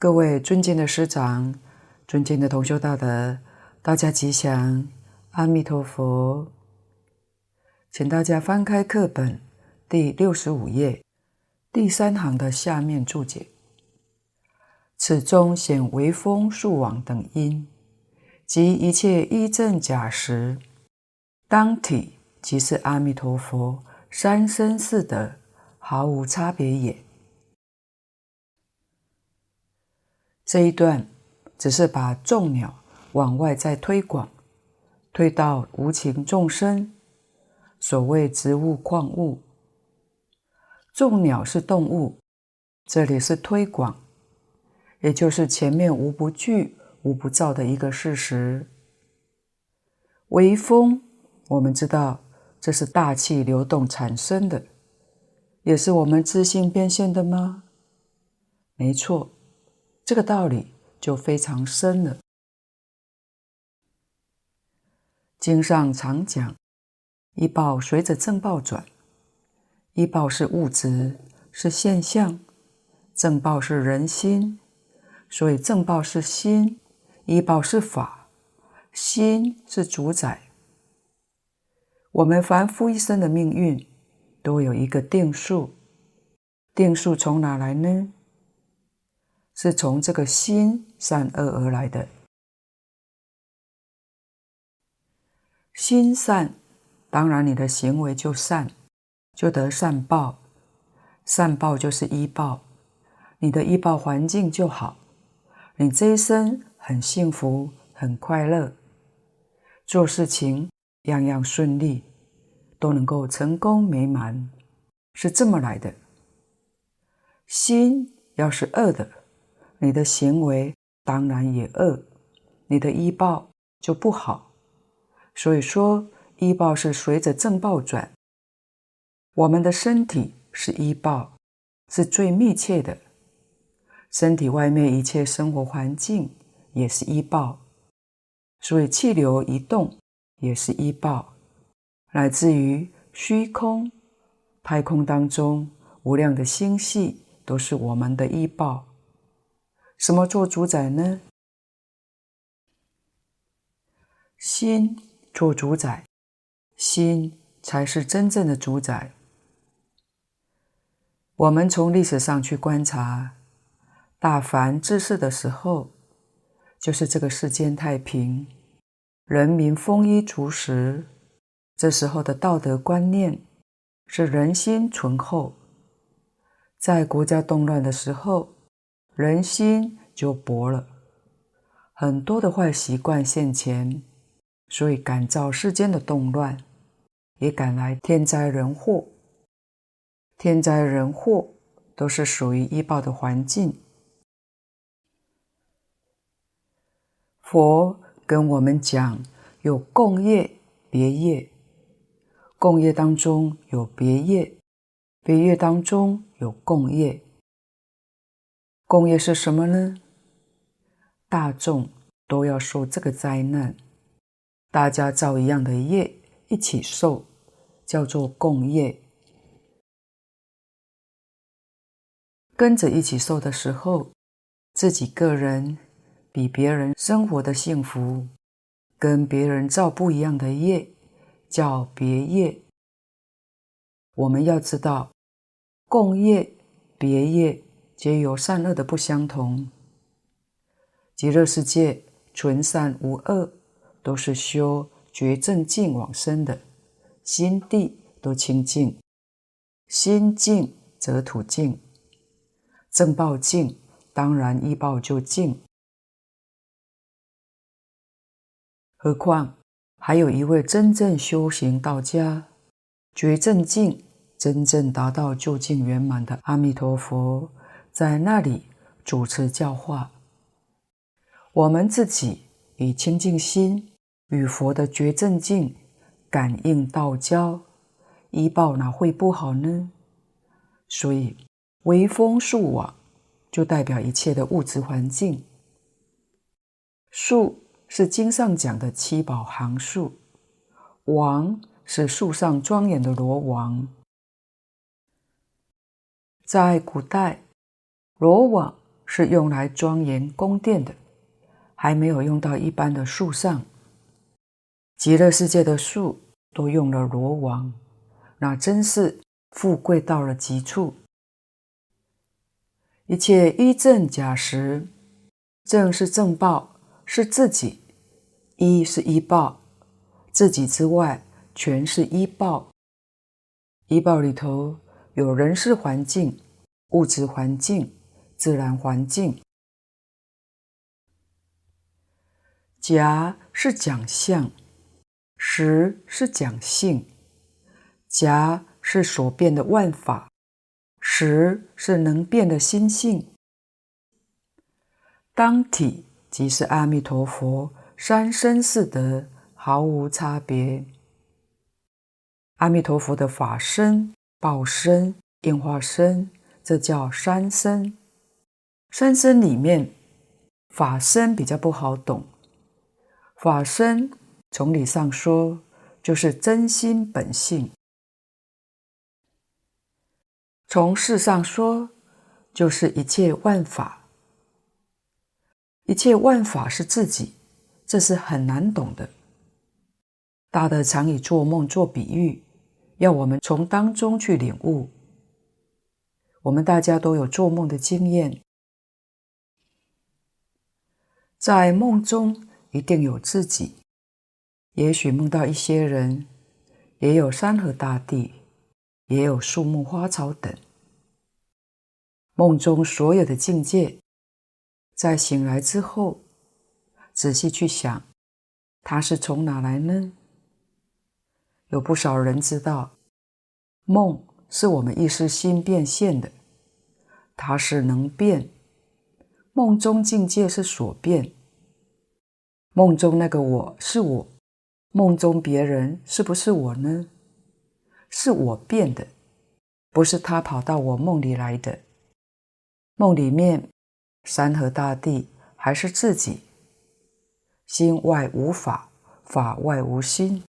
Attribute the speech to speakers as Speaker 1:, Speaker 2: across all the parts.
Speaker 1: 各位尊敬的师长，尊敬的同修大德，大家吉祥，阿弥陀佛。请大家翻开课本第六十五页第三行的下面注解：此中显微风数网等因，及一切依正假实，当体即是阿弥陀佛三身四德，毫无差别也。这一段只是把众鸟往外再推广，推到无情众生。所谓植物、矿物，众鸟是动物，这里是推广，也就是前面无不惧、无不造的一个事实。微风，我们知道这是大气流动产生的，也是我们自信变现的吗？没错。这个道理就非常深了。经上常讲，一报随着正报转，一报是物质，是现象；正报是人心，所以正报是心，一报是法，心是主宰。我们凡夫一生的命运，都有一个定数，定数从哪来呢？是从这个心善恶而来的。心善，当然你的行为就善，就得善报。善报就是依报，你的依报环境就好，你这一生很幸福、很快乐，做事情样样顺利，都能够成功美满，是这么来的。心要是恶的，你的行为当然也恶，你的依报就不好。所以说，依报是随着正报转。我们的身体是依报，是最密切的。身体外面一切生活环境也是依报，所以气流移动也是依报，来自于虚空、太空当中无量的星系都是我们的依报。什么做主宰呢？心做主宰，心才是真正的主宰。我们从历史上去观察，大凡治世的时候，就是这个世间太平，人民丰衣足食，这时候的道德观念是人心淳厚。在国家动乱的时候，人心就薄了，很多的坏习惯现前，所以感召世间的动乱，也感来天灾人祸。天灾人祸都是属于医报的环境。佛跟我们讲，有共业、别业，共业当中有别业，别业当中有共业。共业是什么呢？大众都要受这个灾难，大家造一样的业，一起受，叫做共业。跟着一起受的时候，自己个人比别人生活的幸福，跟别人造不一样的业，叫别业。我们要知道，共业、别业。皆有善恶的不相同。极乐世界纯善无恶，都是修觉正净往生的，心地都清净，心净则土净，正报净，当然依报就净。何况还有一位真正修行道家，觉正净，真正达到究竟圆满的阿弥陀佛。在那里主持教化，我们自己以清净心与佛的觉正境感应道交，依报哪会不好呢？所以微风数网就代表一切的物质环境。数是经上讲的七宝行数，网是树上庄严的罗王，在古代。罗网是用来庄严宫殿的，还没有用到一般的树上。极乐世界的树都用了罗网，那真是富贵到了极处。一切依正假实，正是正报，是自己；依是依报，自己之外全是依报。依报里头有人事环境、物质环境、自然环境。假是讲相，实是讲性。假是所变的万法。实是能变的心性，当体即是阿弥陀佛三身四德，毫无差别。阿弥陀佛的法身、报身、应化身，这叫三身。三身里面，法身比较不好懂。法身从理上说，就是真心本性。从事上说，就是一切万法。一切万法是自己，这是很难懂的。大德常以做梦做比喻，要我们从当中去领悟。我们大家都有做梦的经验，在梦中一定有自己，也许梦到一些人，也有山河大地。也有树木花草等，梦中所有的境界，在醒来之后，仔细去想，它是从哪来呢？有不少人知道，梦是我们意识心变现的，它是能变，梦中境界是所变，梦中那个我是我，梦中别人是不是我呢？是我变的，不是他跑到我梦里来的。梦里面，山河大地还是自己。心外无法，法外无心，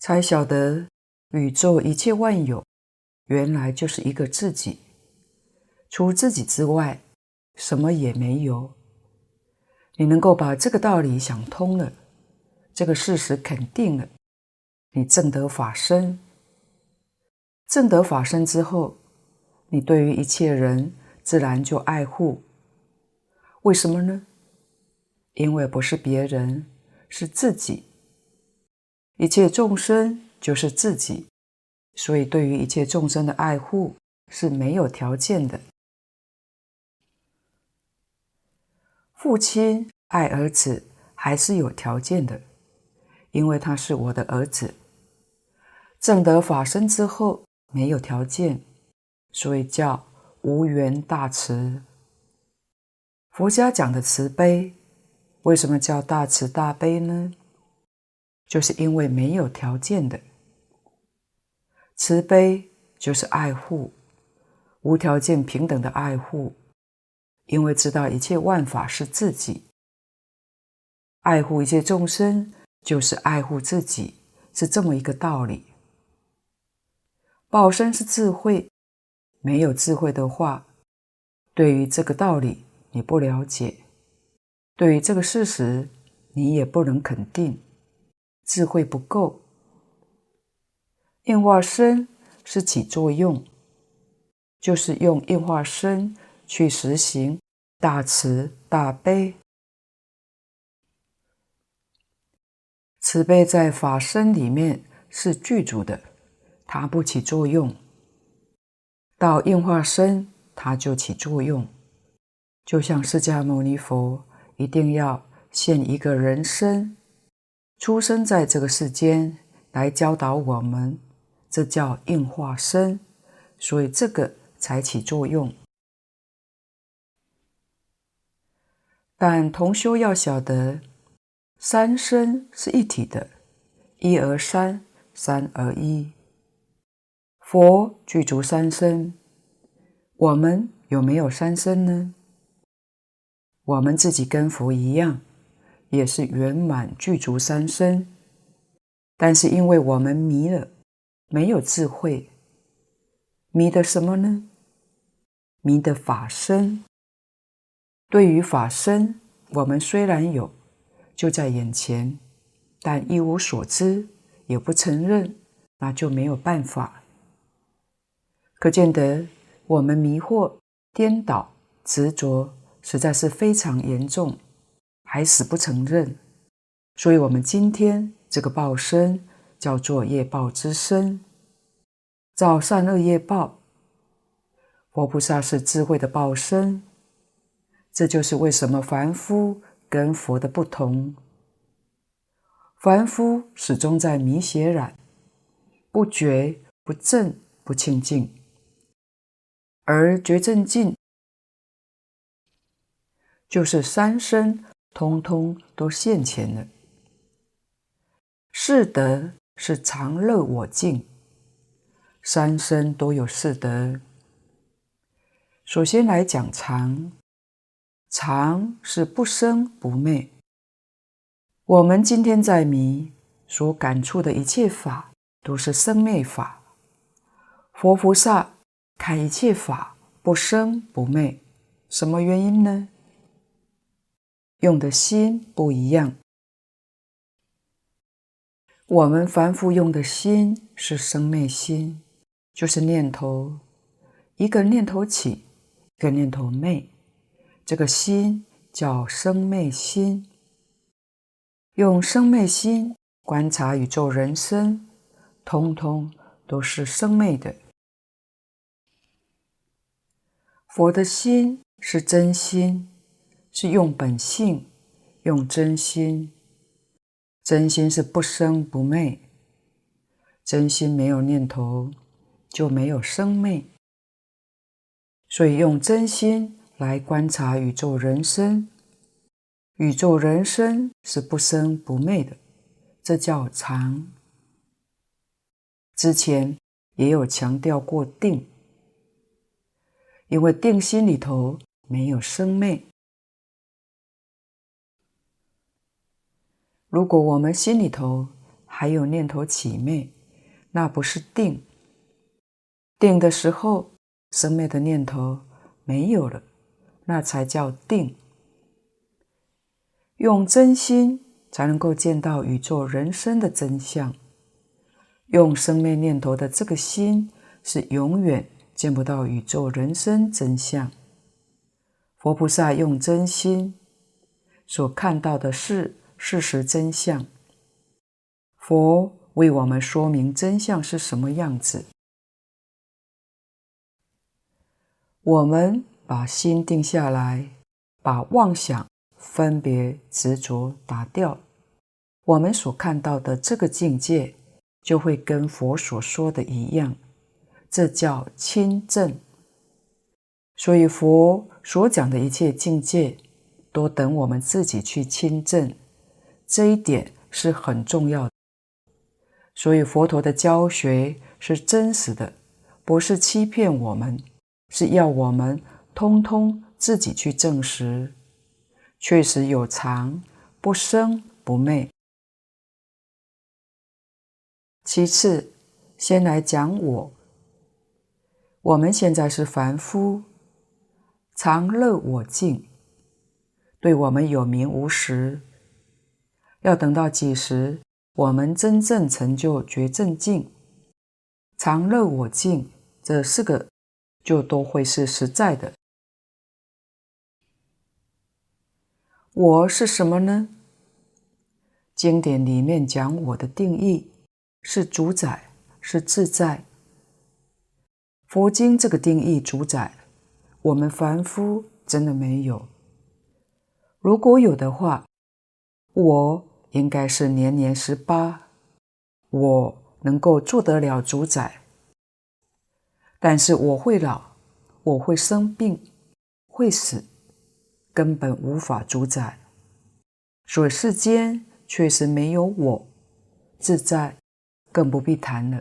Speaker 1: 才晓得宇宙一切万有，原来就是一个自己。除自己之外，什么也没有。你能够把这个道理想通了。这个事实肯定了，你证得法身，证得法身之后，你对于一切人自然就爱护。为什么呢？因为不是别人，是自己。一切众生就是自己，所以对于一切众生的爱护是没有条件的。父亲爱儿子还是有条件的。因为他是我的儿子，证得法身之后没有条件，所以叫无缘大慈。佛家讲的慈悲，为什么叫大慈大悲呢？就是因为没有条件的。慈悲就是爱护，无条件平等的爱护，因为知道一切万法是自己，爱护一切众生。就是爱护自己，是这么一个道理。报身是智慧，没有智慧的话，对于这个道理你不了解，对于这个事实你也不能肯定，智慧不够。应化身是起作用，就是用应化身去实行大慈大悲。慈悲在法身里面是具足的，它不起作用；到应化身，它就起作用。就像释迦牟尼佛一定要现一个人身，出生在这个世间来教导我们，这叫应化身，所以这个才起作用。但同修要晓得。三身是一体的，一而三，三而一。佛具足三身，我们有没有三身呢？我们自己跟佛一样，也是圆满具足三身，但是因为我们迷了，没有智慧，迷的什么呢？迷的法身。对于法身，我们虽然有，就在眼前，但一无所知，也不承认，那就没有办法。可见得我们迷惑、颠倒、执着，实在是非常严重，还死不承认。所以，我们今天这个报身叫做业报之身，造善恶业报。佛菩萨是智慧的报身，这就是为什么凡夫跟佛的不同。凡夫始终在迷邪染，不觉不正不清净，而觉正净就是三身通通都现前了。四德是常乐我净，三身都有四德。首先来讲常，常是不生不灭。我们今天在迷所感触的一切法，都是生灭法。佛菩萨看一切法不生不灭，什么原因呢？用的心不一样。我们凡夫用的心是生灭心，就是念头，一个念头起，一个念头灭，这个心叫生灭心。用生灭心观察宇宙人生，通通都是生灭的。佛的心是真心，是用本性，用真心。真心是不生不灭，真心没有念头，就没有生灭。所以用真心来观察宇宙人生，宇宙人生是不生不灭的，这叫常。之前也有强调过定，因为定心里头没有生灭。如果我们心里头还有念头起灭，那不是定。定的时候，生灭的念头没有了，那才叫定。用真心才能够见到宇宙人生的真相。用生灭念头的这个心，是永远见不到宇宙人生真相。佛菩萨用真心所看到的是。事实真相，佛为我们说明真相是什么样子。我们把心定下来，把妄想、分别、执着打掉，我们所看到的这个境界，就会跟佛所说的一样，这叫亲证。所以佛所讲的一切境界，都等我们自己去亲证。这一点是很重要的，所以佛陀的教学是真实的，不是欺骗我们，是要我们通通自己去证实，确实有常，不生不灭。其次，先来讲我，我们现在是凡夫，常乐我净，对我们有名无实。要等到几时，我们真正成就觉正净、常乐我净，这四个就都会是实在的。我是什么呢？经典里面讲我的定义是主宰，是自在。佛经这个定义主宰，我们凡夫真的没有。如果有的话，我。应该是年年十八，我能够做得了主宰，但是我会老，我会生病，会死，根本无法主宰。所以世间确实没有我自在，更不必谈了。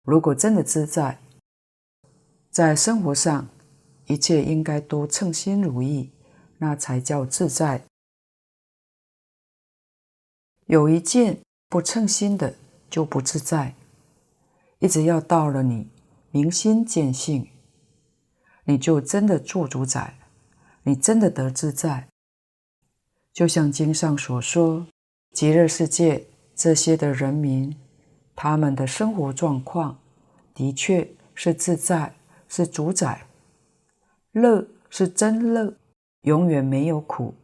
Speaker 1: 如果真的自在，在生活上一切应该都称心如意，那才叫自在。有一件不称心的，就不自在。一直要到了你明心见性，你就真的做主宰，你真的得自在。就像经上所说，极乐世界这些的人民，他们的生活状况的确是自在，是主宰，乐是真乐，永远没有苦，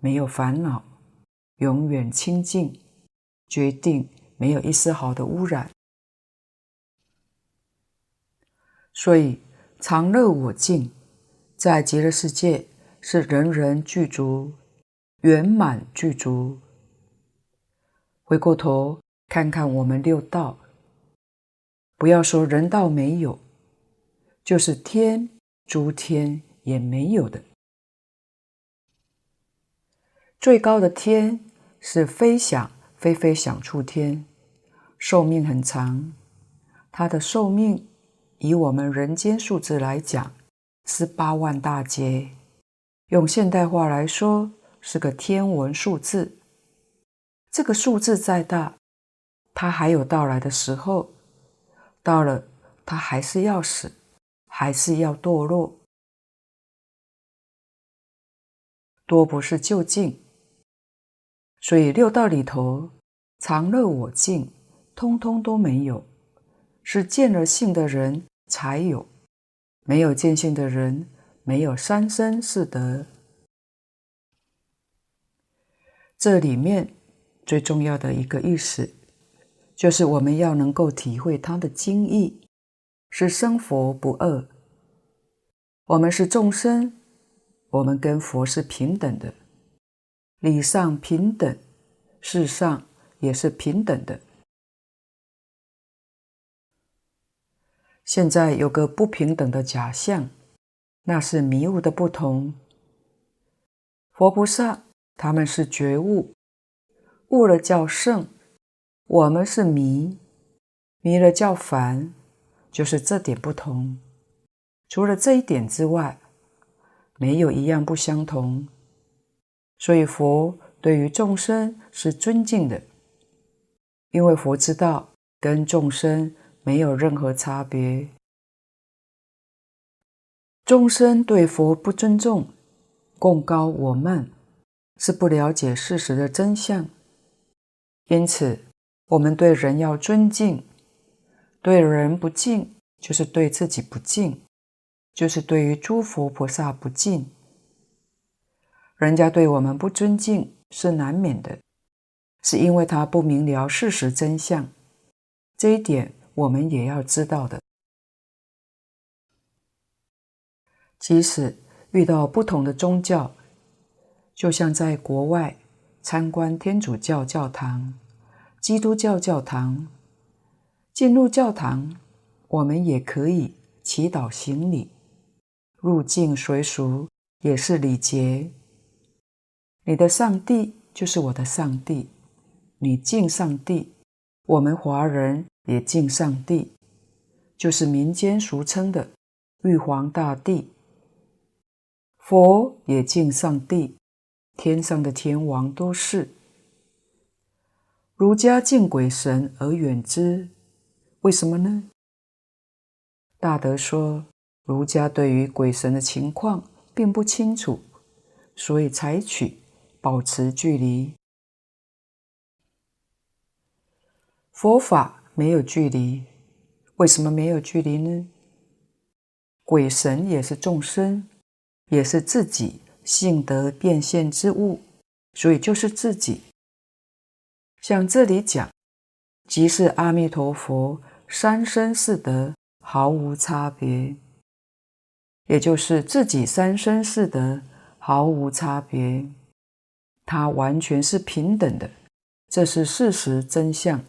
Speaker 1: 没有烦恼，永远清净，决定没有一丝毫的污染。所以，常乐我净，在极乐世界是人人具足，圆满具足。回过头看看我们六道，不要说人道没有，就是天、诸天也没有的。最高的天是飞翔，飞飞想处天，寿命很长，它的寿命。以我们人间数字来讲，是八万大劫；用现代话来说，是个天文数字。这个数字再大，它还有到来的时候。到了，它还是要死，还是要堕落。多不是究竟。所以六道里头，常乐我净，通通都没有，是见了性的人。才有，没有见性的人，没有三身四德。这里面最重要的一个意思，就是我们要能够体会它的精义，是生佛不二。我们是众生，我们跟佛是平等的，理上平等，事上也是平等的。现在有个不平等的假象，那是迷悟的不同。佛菩萨他们是觉悟，悟了叫圣；我们是迷，迷了叫凡，就是这点不同。除了这一点之外，没有一样不相同。所以佛对于众生是尊敬的，因为佛知道跟众生。没有任何差别。众生对佛不尊重，贡高我慢，是不了解事实的真相。因此，我们对人要尊敬，对人不敬，就是对自己不敬，就是对于诸佛菩萨不敬。人家对我们不尊敬是难免的，是因为他不明了事实真相。这一点。我们也要知道的，即使遇到不同的宗教，就像在国外参观天主教教堂、基督教教堂，进入教堂，我们也可以祈祷行礼，入境随俗也是礼节。你的上帝就是我的上帝，你敬上帝，我们华人。也敬上帝，就是民间俗称的玉皇大帝。佛也敬上帝，天上的天王都是。儒家敬鬼神而远之，为什么呢？大德说，儒家对于鬼神的情况并不清楚，所以采取保持距离。佛法。没有距离，为什么没有距离呢？鬼神也是众生，也是自己性德变现之物，所以就是自己。像这里讲，即是阿弥陀佛三身四德毫无差别，也就是自己三身四德毫无差别，它完全是平等的，这是事实真相。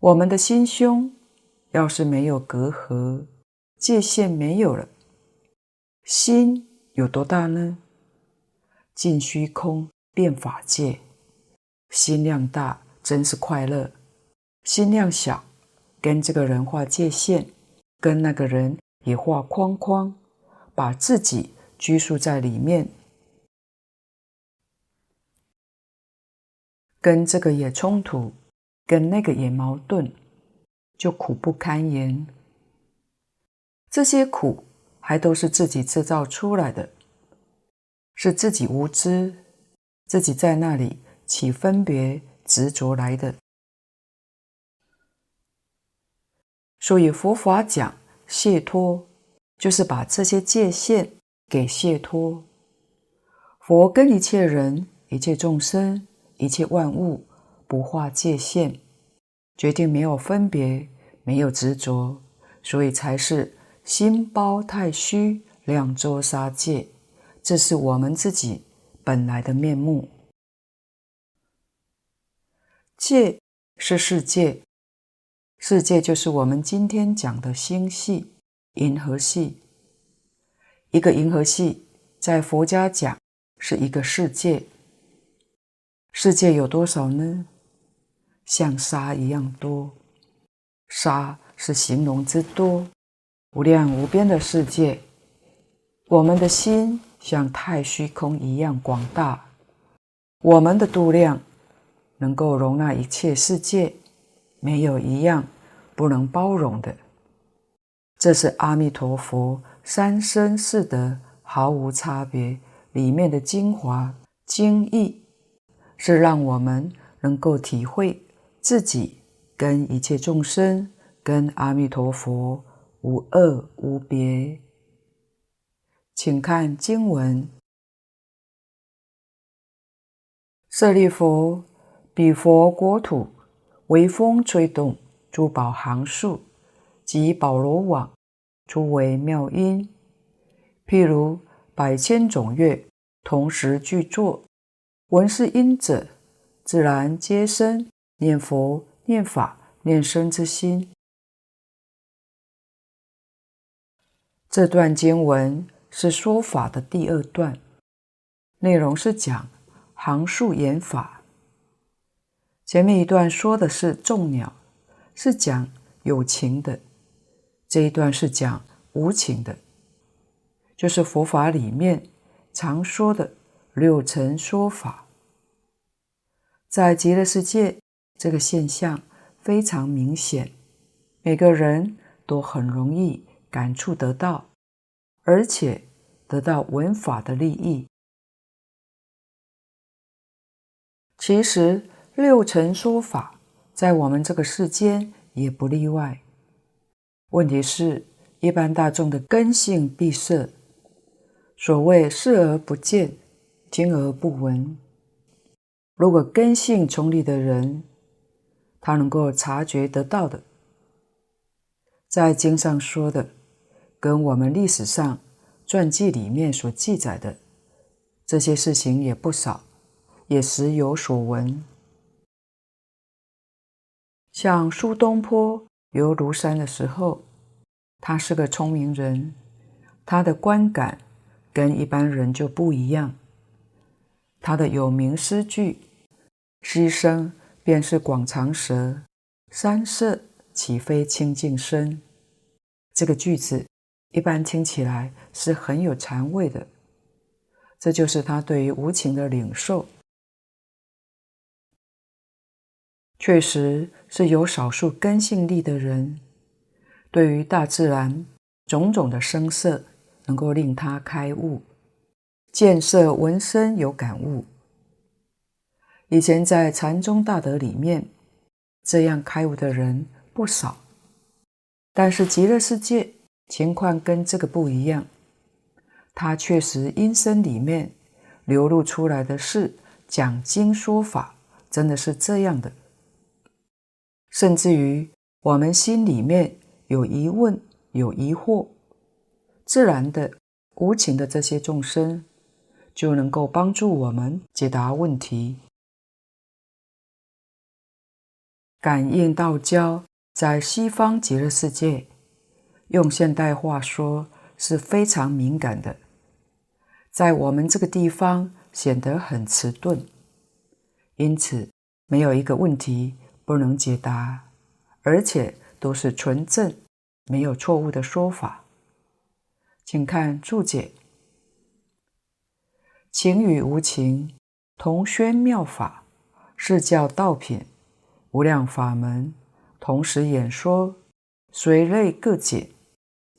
Speaker 1: 我们的心胸要是没有隔阂，界限没有了，心有多大呢？尽虚空变法界，心量大真是快乐；心量小，跟这个人画界限，跟那个人也画框框，把自己拘束在里面，跟这个也冲突。跟那个也矛盾，就苦不堪言。这些苦还都是自己制造出来的，是自己无知，自己在那里起分别执着来的。所以佛法讲解脱，就是把这些界限给解脱。佛跟一切人、一切众生、一切万物不划界限，决定没有分别，没有执着，所以才是。心包太虚，两周沙界，这是我们自己本来的面目。界是世界，世界就是我们今天讲的星系、银河系。一个银河系在佛家讲是一个世界。世界有多少呢？像沙一样多。沙是形容之多。无量无边的世界，我们的心像太虚空一样广大，我们的度量能够容纳一切世界，没有一样不能包容的。这是阿弥陀佛三身四德毫无差别里面的精华精义，是让我们能够体会自己跟一切众生、跟阿弥陀佛。无二无别，请看经文。舍利弗，彼佛国土，微风吹动，珠宝行树及宝罗网，诸为妙音。譬如百千种乐，同时具作，闻是音者，自然皆生念佛、念法、念僧之心。这段经文是说法的第二段，内容是讲行树言法。前面一段说的是众鸟，是讲有情的；这一段是讲无情的，就是佛法里面常说的六尘说法。在极乐世界，这个现象非常明显，每个人都很容易。感触得到，而且得到闻法的利益。其实六尘说法在我们这个世间也不例外。问题是，一般大众的根性闭塞，所谓视而不见，听而不闻。如果根性聪利的人，他能够察觉得到的，在经上说的。跟我们历史上传记里面所记载的这些事情也不少，也时有所闻。像苏东坡游庐山的时候，他是个聪明人，他的观感跟一般人就不一样。他的有名诗句“溪声便是广长舌，山色岂非清净身”，这个句子。一般听起来是很有禅味的，这就是他对于无情的领受。确实是有少数根性力的人，对于大自然种种的声色，能够令他开悟，见色闻声有感悟。以前在禅宗大德里面，这样开悟的人不少，但是极乐世界。情况跟这个不一样，他确实音声里面流露出来的是讲经说法，真的是这样的。甚至于我们心里面有疑问、有疑惑，自然的、无情的这些众生，就能够帮助我们解答问题。感应道交在西方极乐世界。用现代话说，是非常敏感的，在我们这个地方显得很迟钝，因此没有一个问题不能解答，而且都是纯正，没有错误的说法。请看注解：情与无情同宣妙法，是教道品，无量法门同时演说，随类各解。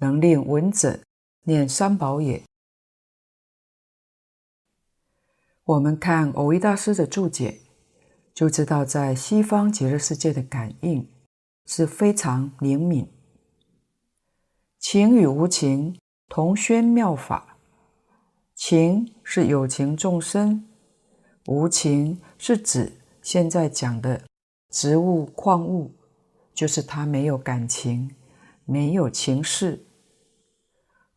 Speaker 1: 能令闻者念三宝也。我们看蕅益大师的注解，就知道在西方极乐世界的感应是非常灵敏。情与无情同宣妙法，情是有情众生，无情是指现在讲的植物、矿物，就是它没有感情，没有情识。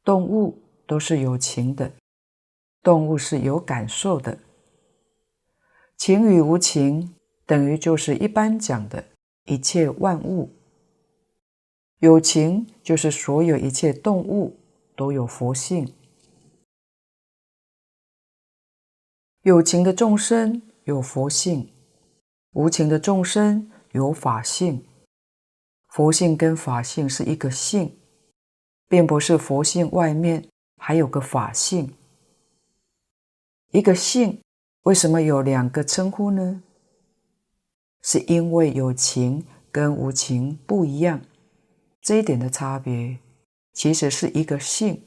Speaker 1: 动物都是有情的，动物是有感受的。情与无情等于就是一般讲的一切万物。有情就是所有一切动物都有佛性，有情的众生有佛性，无情的众生有法性。佛性跟法性是一个性，并不是佛性外面还有个法性。一个性为什么有两个称呼呢？是因为有情跟无情不一样。这一点的差别，其实是一个性。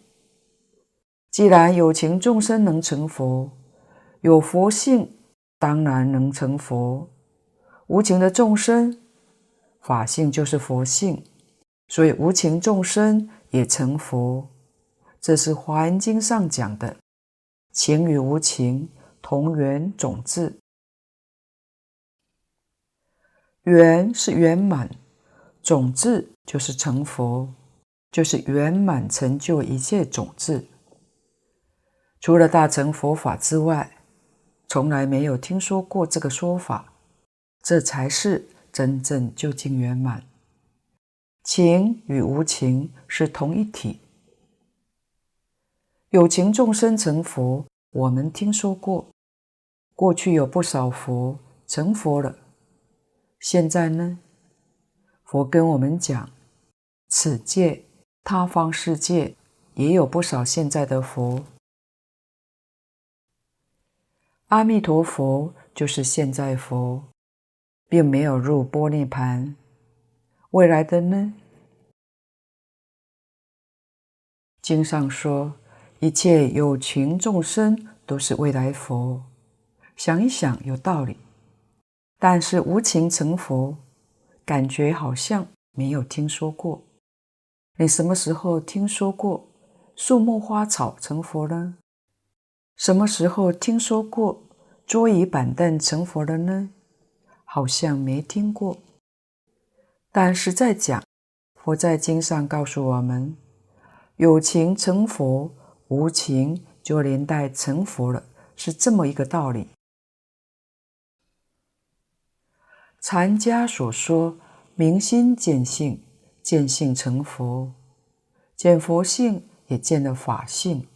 Speaker 1: 既然有情众生能成佛，有佛性当然能成佛。无情的众生，法性就是佛性，所以无情众生也成佛。这是《华严经》上讲的“情与无情同源种智”，圆是圆满。种智就是成佛，就是圆满成就一切种智。除了大乘佛法之外，从来没有听说过这个说法。这才是真正究竟圆满。情与无情是同一体。有情众生成佛，我们听说过。过去有不少佛成佛了，现在呢？佛跟我们讲，此界他方世界也有不少现在的佛。阿弥陀佛就是现在佛，并没有入般涅盘。未来的呢？经上说，一切有情众生都是未来佛。想一想，有道理。但是无情成佛。感觉好像没有听说过。你什么时候听说过树木花草成佛呢？什么时候听说过桌椅板凳成佛了呢？好像没听过。但是在讲，佛在经上告诉我们：有情成佛，无情就连带成佛了，是这么一个道理。禅家所说“明心见性”，见性成佛，见佛性也见了法性，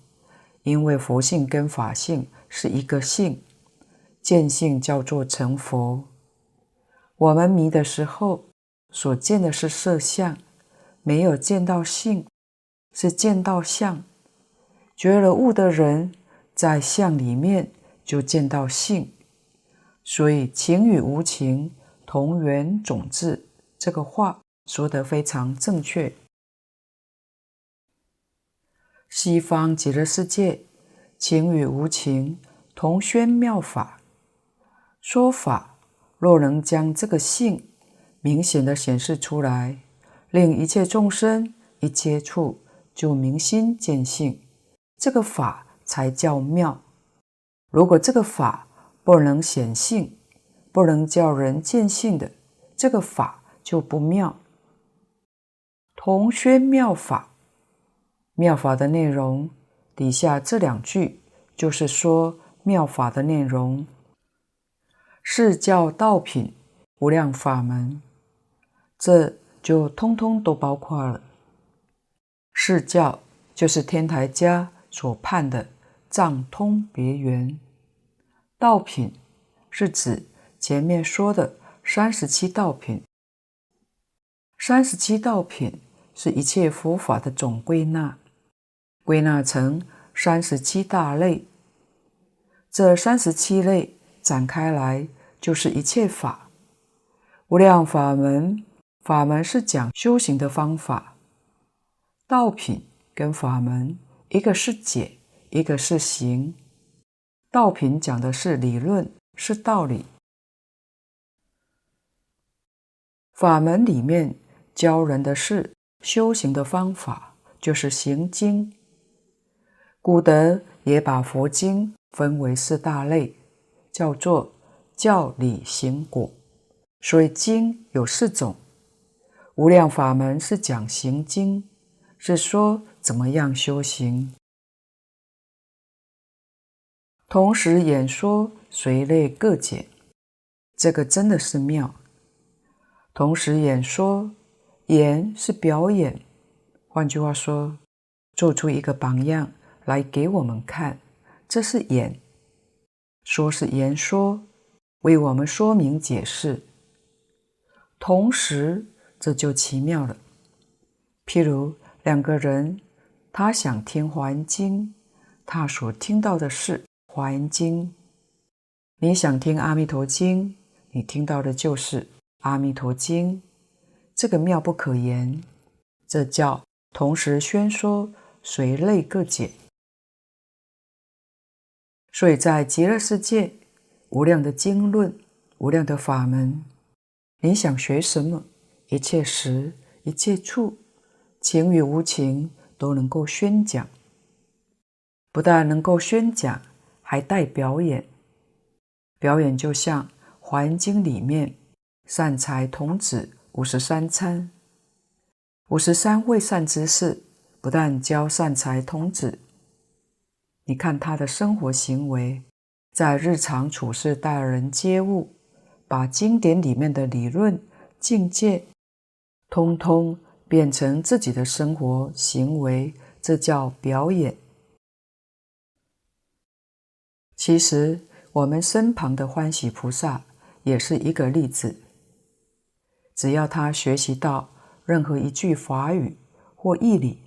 Speaker 1: 因为佛性跟法性是一个性，见性叫做成佛。我们迷的时候所见的是色相，没有见到性，是见到相。觉了悟的人在相里面就见到性，所以情与无情。同源种智，这个话说得非常正确。西方极乐世界，情与无情同宣妙法。说法若能将这个性明显地显示出来，令一切众生一接触就明心见性，这个法才叫妙。如果这个法不能显性，不能叫人见性的这个法就不妙。同宣妙法，妙法的内容底下这两句就是说妙法的内容。是教道品无量法门，这就通通都包括了。是教就是天台家所判的藏通别圆，道品是指。前面说的三十七道品，三十七道品是一切佛法的总归纳，归纳成三十七大类。这三十七类展开来就是一切法，无量法门。法门是讲修行的方法，道品跟法门，一个是解，一个是行。道品讲的是理论，是道理；法门里面教人的是修行的方法，就是行经。古德也把佛经分为四大类，叫做教、理、行、果。所以经有四种。无量法门是讲行经，是说怎么样修行。同时演说，随类各解，这个真的是妙。同时演说，演是表演，换句话说，做出一个榜样来给我们看，这是演。说是言说，为我们说明解释。同时，这就奇妙了。譬如两个人，他想听《华严经》，他所听到的是。《华严经》，你想听《阿弥陀经》，你听到的就是《阿弥陀经》，这个妙不可言，这叫同时宣说，随类各解。所以在极乐世界，无量的经论，无量的法门，你想学什么，一切时、一切处，情与无情都能够宣讲，不但能够宣讲。还带表演，表演就像《环经》里面善财童子五十三参，五十三位善知识，不但教善财童子，你看他的生活行为，在日常处事待人接物，把经典里面的理论境界，通通变成自己的生活行为，这叫表演。其实，我们身旁的欢喜菩萨也是一个例子。只要他学习到任何一句法语或义理，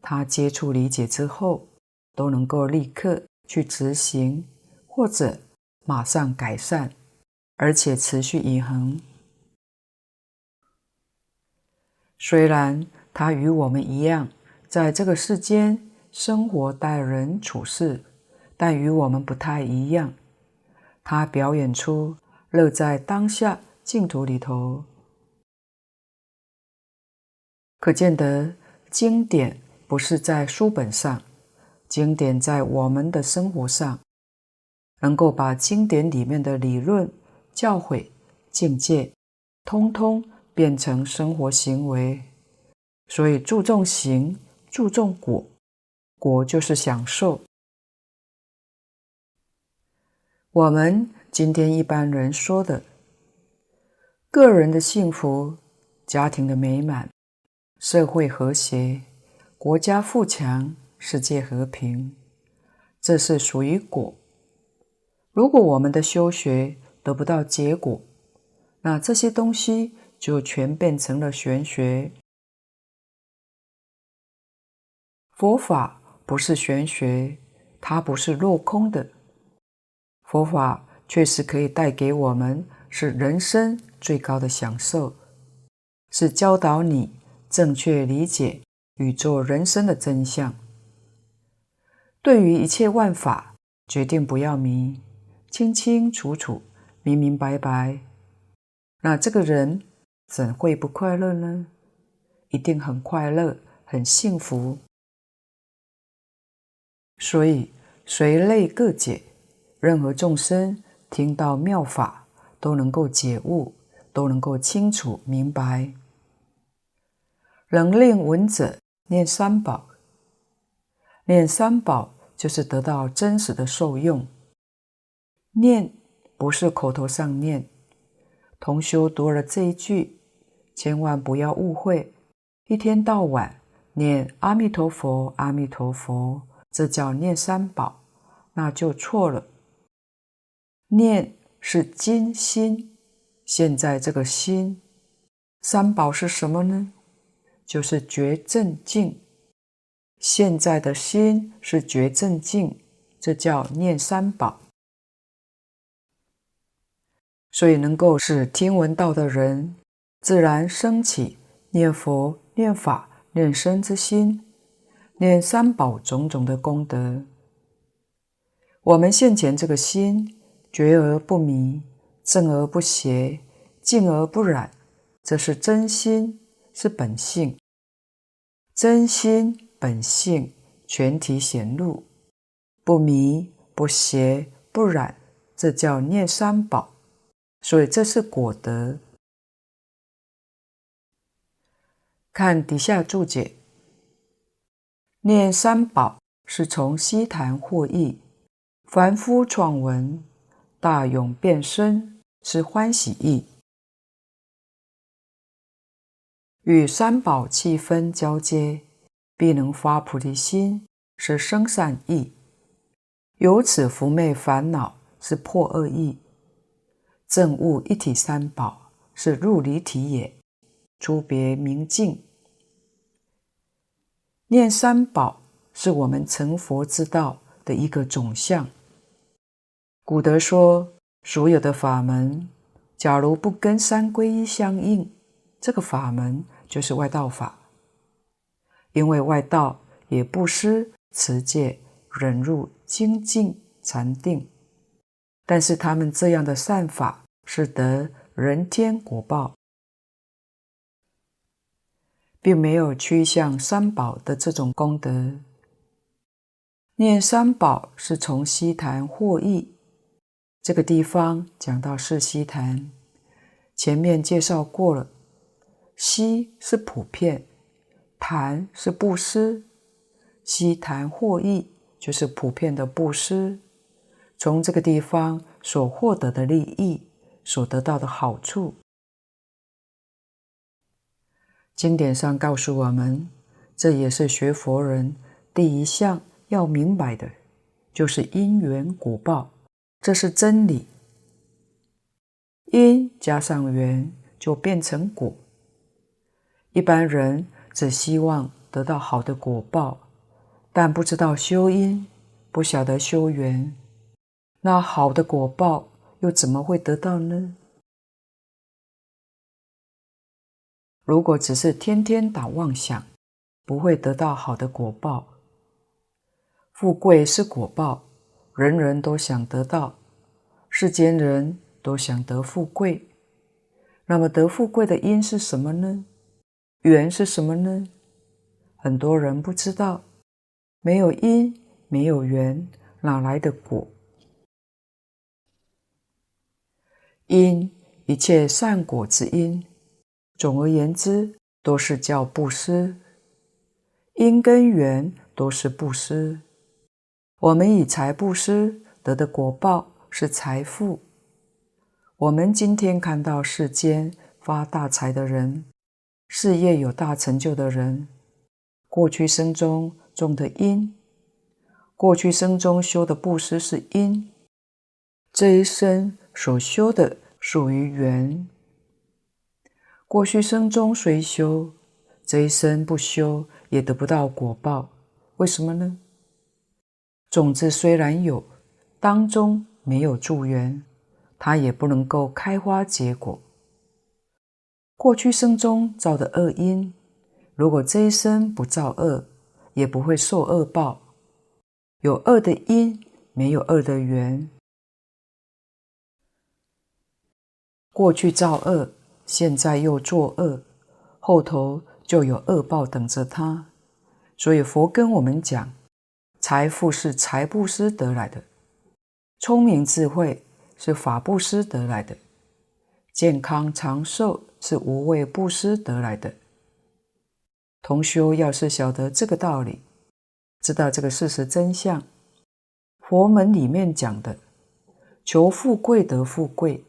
Speaker 1: 他接触理解之后，都能够立刻去执行，或者马上改善，而且持续以恒。虽然他与我们一样，在这个世间生活、待人处事。但与我们不太一样，他表演出乐在当下净土里头，可见得经典不是在书本上，经典在我们的生活上，能够把经典里面的理论、教诲、境界，通通变成生活行为，所以注重行，注重果，果就是享受。我们今天一般人说的，个人的幸福、家庭的美满、社会和谐、国家富强、世界和平，这是属于果。如果我们的修学得不到结果，那这些东西就全变成了玄学。佛法不是玄学，它不是落空的。佛法确实可以带给我们是人生最高的享受，是教导你正确理解宇宙人生的真相。对于一切万法，决定不要迷，清清楚楚、明明白白。那这个人怎会不快乐呢？一定很快乐，很幸福。所以随类各解。任何众生听到妙法，都能够解悟，都能够清楚明白。能令闻者念三宝，念三宝就是得到真实的受用。念不是口头上念，同修读了这一句，千万不要误会，一天到晚念阿弥陀佛，阿弥陀佛，这叫念三宝，那就错了。念是今心，现在这个心，三宝是什么呢？就是觉正净。现在的心是觉正净，这叫念三宝。所以能够使听闻道的人，自然生起念佛、念法、念身之心，念三宝种种的功德。我们现前这个心，觉而不迷，正而不邪，净而不染，这是真心，是本性。真心本性全体显露，不迷不邪不染，这叫念三宝。所以这是果德。看底下注解，念三宝是从西坛获益，凡夫创闻，大勇变身，是欢喜意，与三宝气氛交接，必能发菩提心，是生善意，由此伏灭烦恼，是破恶意。正悟一体三宝是入离体也，出别明净。念三宝是我们成佛之道的一个总相。古德说，所有的法门，假如不跟三皈依相应，这个法门就是外道法。因为外道也不失、持戒、忍辱、精进、禅定。但是他们这样的善法是得人天果报，并没有趋向三宝的这种功德。念三宝是从悉檀获益。这个地方讲到是悉檀，前面介绍过了，悉是普遍，檀是布施，悉檀获益就是普遍的布施。从这个地方所获得的利益，所得到的好处，经典上告诉我们，这也是学佛人第一项要明白的，就是因缘果报，这是真理。因加上缘，就变成果。一般人只希望得到好的果报，但不知道修因，不晓得修缘。那好的果报又怎么会得到呢？如果只是天天打妄想，不会得到好的果报。富贵是果报，人人都想得到，世间人都想得富贵。那么得富贵的因是什么呢？缘是什么呢？很多人不知道，没有因，没有缘，哪来的果？因，一切善果之因，总而言之，都是叫布施。因跟缘都是布施。我们以财布施得的果报是财富。我们今天看到世间发大财的人，事业有大成就的人，过去生中种的因，过去生中修的布施是因，这一生。所修的属于缘，过去生中虽修，这一生不修也得不到果报。为什么呢？种子虽然有，当中没有助缘，它也不能够开花结果。过去生中造的恶因，如果这一生不造恶，也不会受恶报。有恶的因，没有恶的缘。过去造恶，现在又作恶，后头就有恶报等着他。所以佛跟我们讲，财富是财布施得来的，聪明智慧是法布施得来的，健康长寿是无畏布施得来的。同修要是晓得这个道理，知道这个事实真相，佛门里面讲的，求富贵得富贵。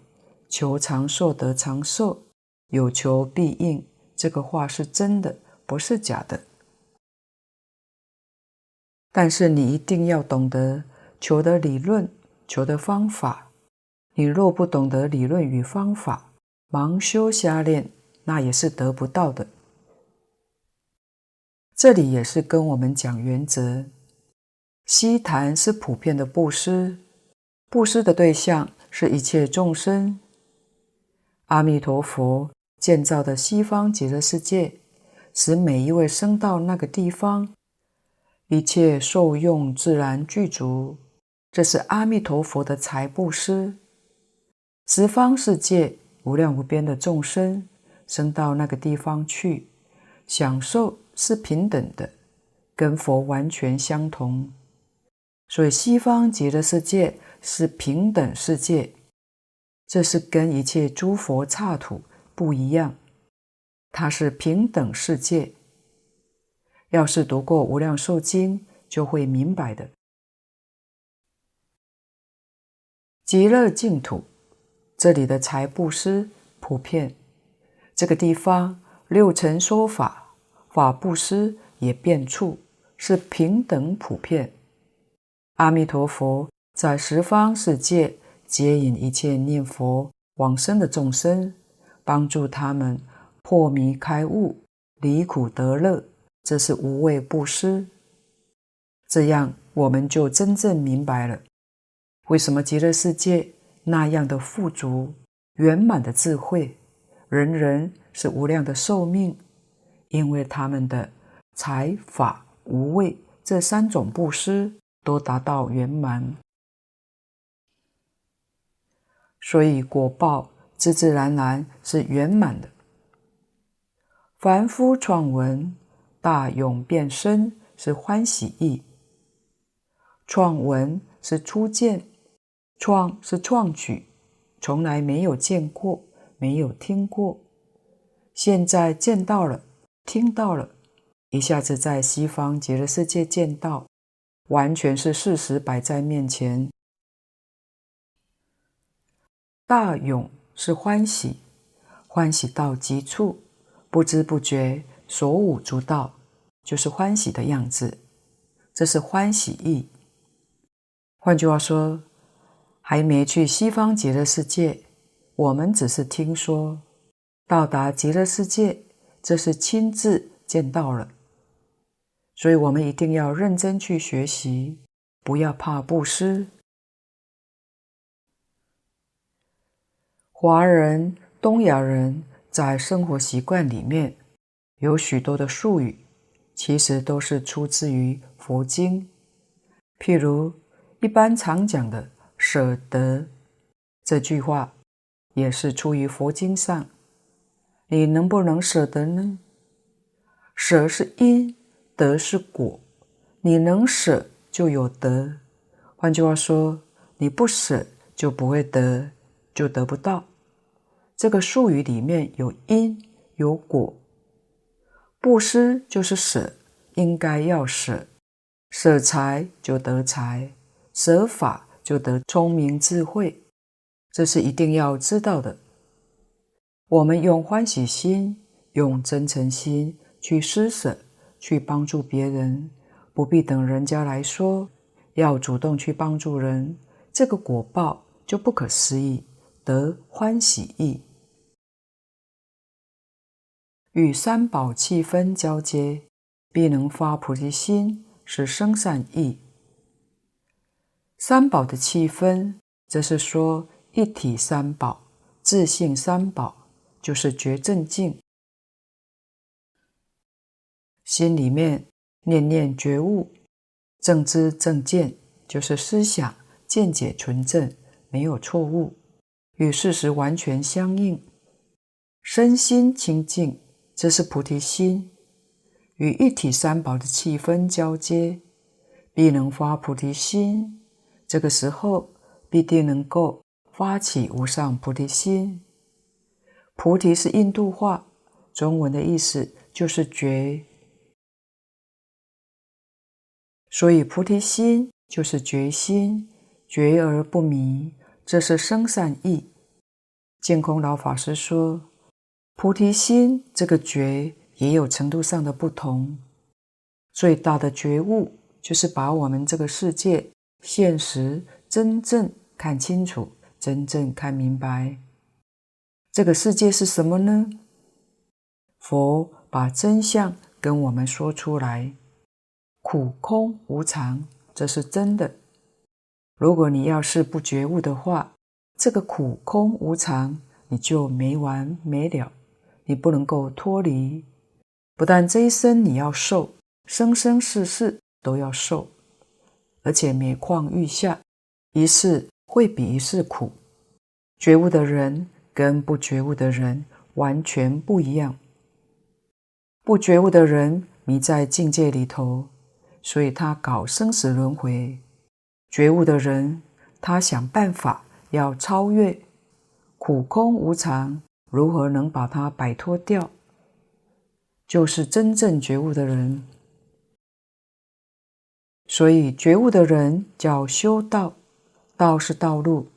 Speaker 1: 求长寿得长寿，有求必应，这个话是真的，不是假的。但是你一定要懂得求的理论，求的方法。你若不懂得理论与方法，盲修瞎练，那也是得不到的。这里也是跟我们讲原则。悉檀是普遍的布施，布施的对象是一切众生。阿弥陀佛建造的西方极乐世界，使每一位生到那个地方，一切受用自然具足。这是阿弥陀佛的财布施。十方世界无量无边的众生生到那个地方去，享受是平等的，跟佛完全相同。所以西方极乐世界是平等世界，这是跟一切诸佛刹土不一样。它是平等世界，要是读过《无量寿经》，就会明白的。极乐净土，这里的财布施普遍，这个地方六尘说法，法布施也遍处，是平等普遍。阿弥陀佛在十方世界接引一切念佛往生的众生，帮助他们。破迷开悟，离苦得乐，这是无畏布施。这样我们就真正明白了，为什么极乐世界那样的富足、圆满的智慧，人人是无量的寿命，因为他们的财法无畏这三种布施都达到圆满，所以果报自自然然是圆满的。凡夫创闻，大勇变身，是欢喜意。创闻是初见，创是创举，从来没有见过，没有听过，现在见到了，听到了，一下子在西方极乐世界见到，完全是事实摆在面前。大勇是欢喜，欢喜到极处。不知不觉，所舞足蹈，就是欢喜的样子。这是欢喜意。换句话说，还没去西方极乐世界，我们只是听说；到达极乐世界，这是亲自见到了。所以，我们一定要认真去学习，不要怕布施。华人、东亚人。在生活习惯里面，有许多的术语，其实都是出自于佛经。譬如一般常讲的“舍得”这句话，也是出于佛经上。你能不能舍得呢？舍是因，得是果。你能舍，就有得。换句话说，你不舍，就不会得，就得不到。这个术语里面有因有果，布施就是舍，应该要舍，舍财就得财，舍法就得聪明智慧，这是一定要知道的。我们用欢喜心，用真诚心去施舍，去帮助别人，不必等人家来说，要主动去帮助人，这个果报就不可思议，得欢喜意。与三宝气氛交接，必能发菩提心，是生善意。三宝的气氛，则是说一体三宝、自性三宝，就是觉正净。心里面念念觉悟，正知正见，就是思想见解纯正，没有错误，与事实完全相应，身心清净。这是菩提心，与一体三宝的气氛交接，必能发菩提心。这个时候必定能够发起无上菩提心。菩提是印度话，中文的意思就是觉，所以菩提心就是觉心，觉而不迷，这是生善意。净空老法师说。菩提心这个觉也有程度上的不同，最大的觉悟就是把我们这个世界现实真正看清楚，真正看明白。这个世界是什么呢？佛把真相跟我们说出来，苦空无常，这是真的。如果你要是不觉悟的话，这个苦空无常你就没完没了。你不能够脱离，不但这一生你要受，生生世世都要受，而且每况愈下，一世会比一世苦。觉悟的人跟不觉悟的人完全不一样。不觉悟的人迷在境界里头，所以他搞生死轮回；觉悟的人，他想办法要超越苦空无常，如何能把它摆脱掉？就是真正觉悟的人。所以觉悟的人叫修道，道是道路。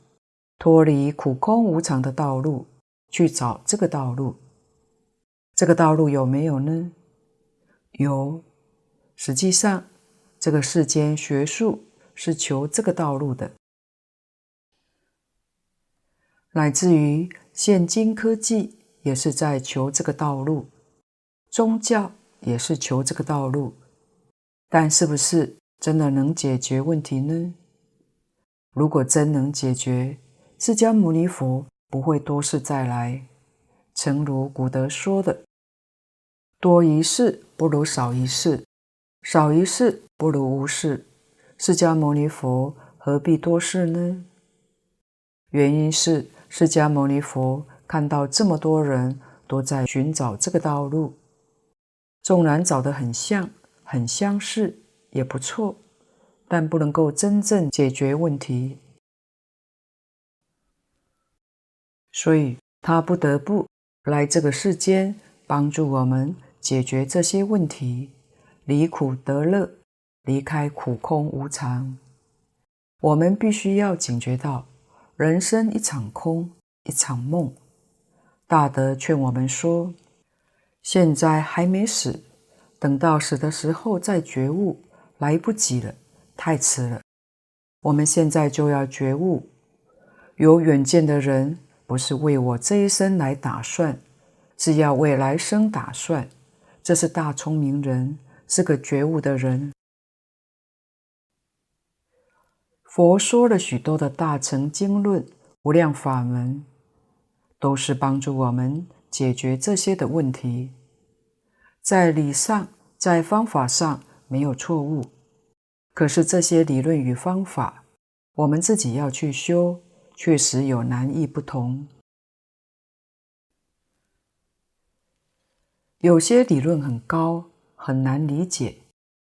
Speaker 1: 脱离苦空无常的道路，去找这个道路。这个道路有没有呢？有。实际上，这个世间学术是求这个道路的，乃至于现今科技也是在求这个道路，宗教也是求这个道路。但是不是真的能解决问题呢？如果真能解决，释迦牟尼佛不会多事再来，诚如古德说的：“多一事不如少一事，少一事不如无事。”释迦牟尼佛何必多事呢？原因是释迦牟尼佛看到这么多人都在寻找这个道路，纵然找得很像、很相似，也不错，但不能够真正解决问题。所以他不得不来这个世间，帮助我们解决这些问题，离苦得乐，离开苦空无常。我们必须要警觉到，人生一场空，一场梦。大德劝我们说：现在还没死，等到死的时候再觉悟，来不及了，太迟了。我们现在就要觉悟，有远见的人。不是为我这一生来打算，是要为来生打算。这是大聪明人，是个觉悟的人。佛说了许多的大乘经论、无量法门，都是帮助我们解决这些的问题。在理上，在方法上没有错误，可是这些理论与方法，我们自己要去修。确实有难易不同，有些理论很高，很难理解，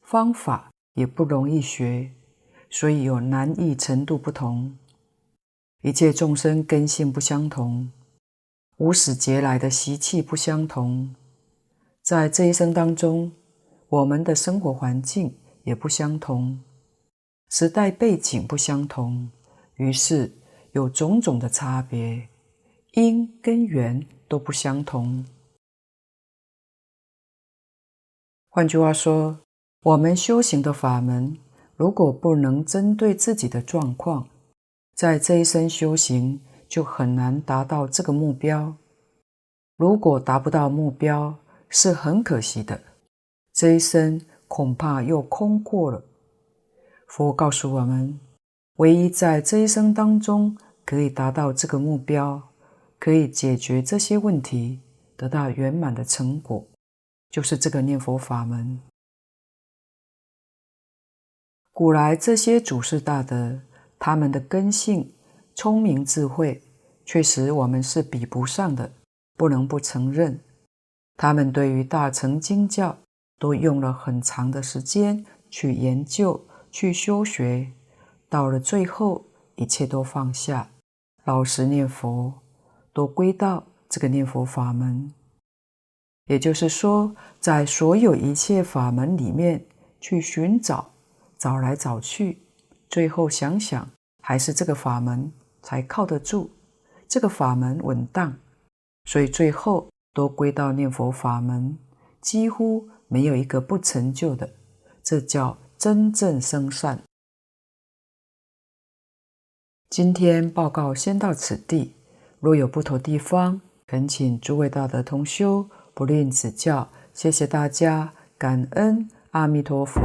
Speaker 1: 方法也不容易学，所以有难易程度不同。一切众生根性不相同，无始劫来的习气不相同，在这一生当中，我们的生活环境也不相同，时代背景不相同，于是，有种种的差别，因跟缘都不相同。换句话说，我们修行的法门，如果不能针对自己的状况，在这一生修行就很难达到这个目标。如果达不到目标，是很可惜的，这一生恐怕又空过了。佛告诉我们，唯一在这一生当中。可以达到这个目标，可以解决这些问题，得到圆满的成果，就是这个念佛法门。古来这些祖师大德，他们的根性、聪明智慧，确实我们是比不上的，不能不承认。他们对于大乘经教，都用了很长的时间去研究、去修学，到了最后，一切都放下。老实念佛，都归到这个念佛法门。也就是说，在所有一切法门里面去寻找，找来找去，最后想想，还是这个法门才靠得住，这个法门稳当，所以最后都归到念佛法门，几乎没有一个不成就的。这叫真正生善。今天报告先到此地，若有不妥地方，恳请诸位大德同修不吝指教。谢谢大家，感恩阿弥陀佛。